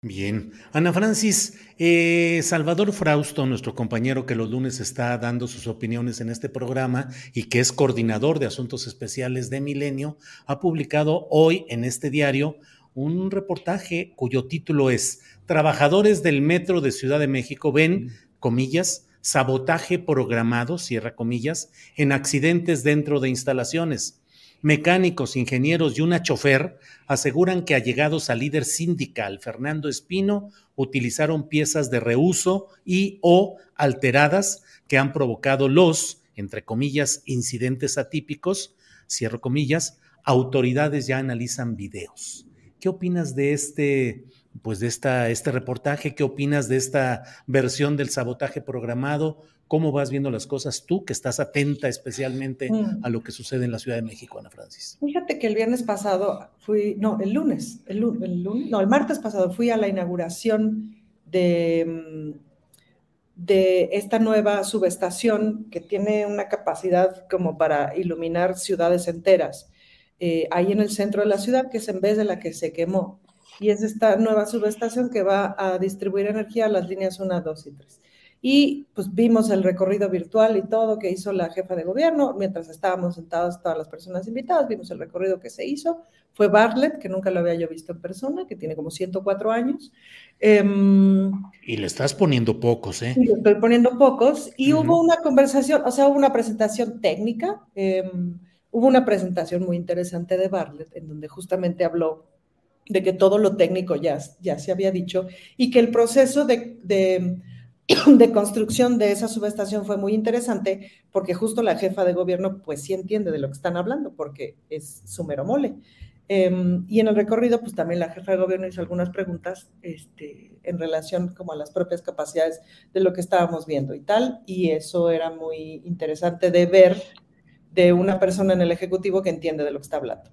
Bien. Ana Francis, eh, Salvador Frausto, nuestro compañero que los lunes está dando sus opiniones en este programa y que es coordinador de asuntos especiales de Milenio, ha publicado hoy en este diario un reportaje cuyo título es Trabajadores del Metro de Ciudad de México ven, comillas, sabotaje programado, cierra comillas, en accidentes dentro de instalaciones. Mecánicos, ingenieros y una chofer aseguran que allegados al líder sindical, Fernando Espino, utilizaron piezas de reuso y o alteradas que han provocado los, entre comillas, incidentes atípicos, cierro comillas, autoridades ya analizan videos. ¿Qué opinas de este, pues de esta, este reportaje? ¿Qué opinas de esta versión del sabotaje programado? ¿Cómo vas viendo las cosas tú, que estás atenta especialmente Mm. a lo que sucede en la Ciudad de México, Ana Francis? Fíjate que el viernes pasado fui, no, el lunes, el, el lunes, no, el martes pasado fui a la inauguración de, mm, de esta nueva subestación que tiene una capacidad como para iluminar ciudades enteras, eh, ahí en el centro de la ciudad, que es en vez de la que se quemó. Y es esta nueva subestación que va a distribuir energía a las líneas 1, 2 y 3. Y pues vimos el recorrido virtual y todo que hizo la jefa de gobierno, mientras estábamos sentados todas las personas invitadas, vimos el recorrido que se hizo. Fue Bartlett, que nunca lo había yo visto en persona, que tiene como 104 años. Em, Y le estás poniendo pocos, ¿eh? y le estoy poniendo pocos. Y hubo una conversación, o sea, hubo una presentación técnica, em, hubo una presentación muy interesante de Bartlett, en donde justamente habló de que todo lo técnico ya, ya se había dicho y que el proceso de, de, construcción de esa subestación fue muy interesante porque justo la jefa de gobierno pues sí entiende de lo que están hablando porque es su mero mole. Em, y en el recorrido, pues también la jefa de gobierno hizo algunas preguntas este, en relación como a las propias capacidades de lo que estábamos viendo y tal, y eso era muy interesante de ver de una persona en el Ejecutivo que entiende de lo que está hablando.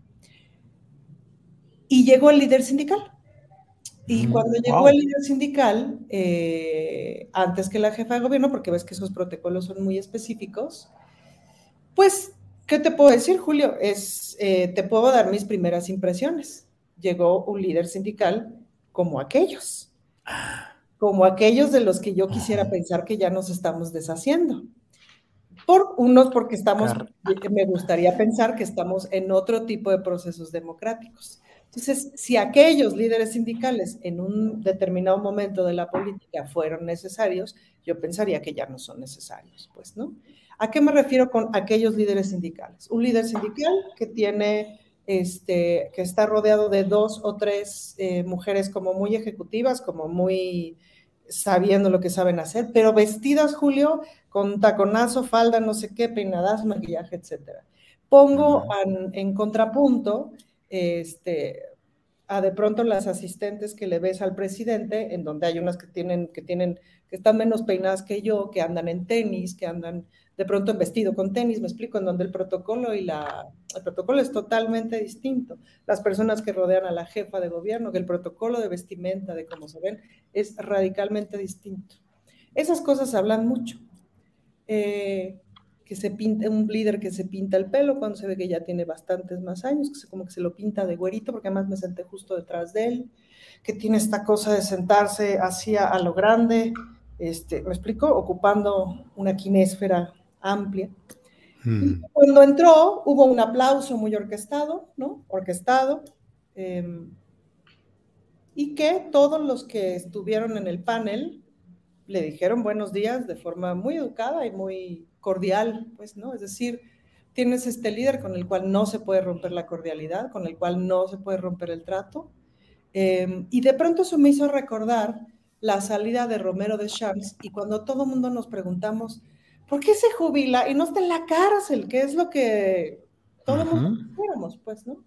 Y llegó el líder sindical. Y Mm, cuando llegó el líder sindical, eh, antes que la jefa de gobierno, porque ves que esos protocolos son muy específicos, pues, ¿qué te puedo decir, Julio? Es, eh, te puedo dar mis primeras impresiones. Llegó un líder sindical como aquellos, como aquellos de los que yo quisiera pensar que ya nos estamos deshaciendo. Por unos, porque estamos, me gustaría pensar que estamos en otro tipo de procesos democráticos. Entonces, si aquellos líderes sindicales en un determinado momento de la política fueron necesarios, yo pensaría que ya no son necesarios, pues, ¿no? ¿A qué me refiero con aquellos líderes sindicales? Un líder sindical que tiene, este, que está rodeado de dos o tres eh, mujeres como muy ejecutivas, como muy sabiendo lo que saben hacer, pero vestidas, Julio, con taconazo, falda, no sé qué, peinadas, maquillaje, etcétera. Pongo en, en contrapunto este, a de pronto las asistentes que le ves al presidente, en donde hay unas que tienen, que tienen, que están menos peinadas que yo, que andan en tenis, que andan de pronto en vestido con tenis, me explico, en donde el protocolo y la, el protocolo es totalmente distinto. Las personas que rodean a la jefa de gobierno, que el protocolo de vestimenta, de cómo se ven, es radicalmente distinto. Esas cosas hablan mucho. Eh, que se pinta, un líder que se pinta el pelo cuando se ve que ya tiene bastantes más años, que se, como que se lo pinta de güerito, porque además me senté justo detrás de él, que tiene esta cosa de sentarse hacia a lo grande, este, ¿me explico? Ocupando una quinésfera amplia. Mm. Cuando entró, hubo un aplauso muy orquestado, ¿no? Orquestado. Em, y que todos los que estuvieron en el panel le dijeron buenos días de forma muy educada y muy cordial, pues, ¿no? Es decir, tienes este líder con el cual no se puede romper la cordialidad, con el cual no se puede romper el trato. Em, y de pronto eso me hizo recordar la salida de Romero de Champs y cuando todo el mundo nos preguntamos, ¿por qué se jubila y no está en la cárcel? ¿Qué es lo que todos uh pues, ¿no?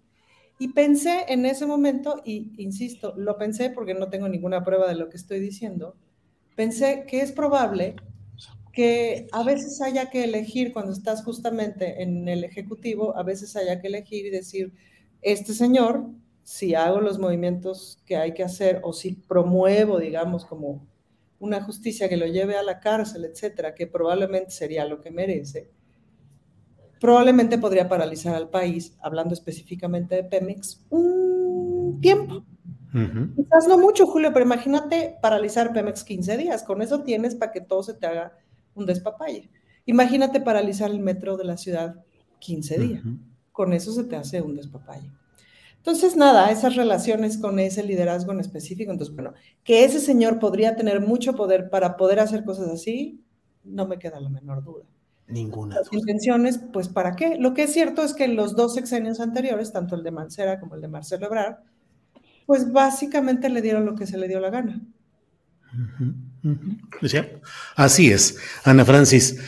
Y pensé en ese momento, y insisto, lo pensé porque no tengo ninguna prueba de lo que estoy diciendo, pensé que es probable que a veces haya que elegir cuando estás justamente en el Ejecutivo, a veces haya que elegir y decir, este señor, si hago los movimientos que hay que hacer o si promuevo, digamos, como una justicia que lo lleve a la cárcel, etcétera, que probablemente sería lo que merece, probablemente podría paralizar al país, hablando específicamente de Pemex, un tiempo. Quizás no mucho, Julio, pero imagínate paralizar Pemex 15 días. Con eso tienes para que todo se te haga un despapalle. Imagínate paralizar el metro de la ciudad 15 días. Con eso se te hace un despapalle. Entonces, nada, esas relaciones con ese liderazgo en específico, entonces, bueno, que ese señor podría tener mucho poder para poder hacer cosas así, no me queda la menor duda. Ninguna. Las intenciones, pues, ¿para qué? Lo que es cierto es que en los dos sexenios anteriores, tanto el de Mancera como el de Marcelo Ebrard, pues básicamente le dieron lo que se le dio la gana. Así es, Ana Francis.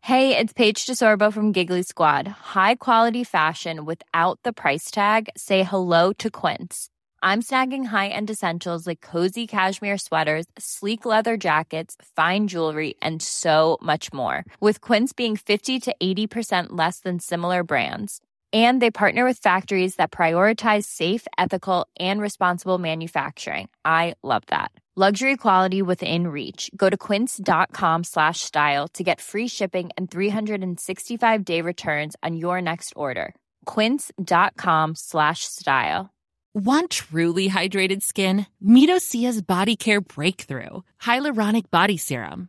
Hey, it's Paige DeSorbo from Giggly Squad. High quality fashion without the price tag. Say hello to Quince. I'm snagging high-end essentials like cozy cashmere sweaters, sleek leather jackets, fine jewelry, and so much more. With Quince being 50 to 80% less than similar brands and they partner with factories that prioritize safe ethical and responsible manufacturing. I love that. Luxury quality within reach. Go to quince.com slash style to get free shipping and 365 day returns on your next order. quince.com slash style. Want truly hydrated skin? Meet body care breakthrough hyaluronic body serum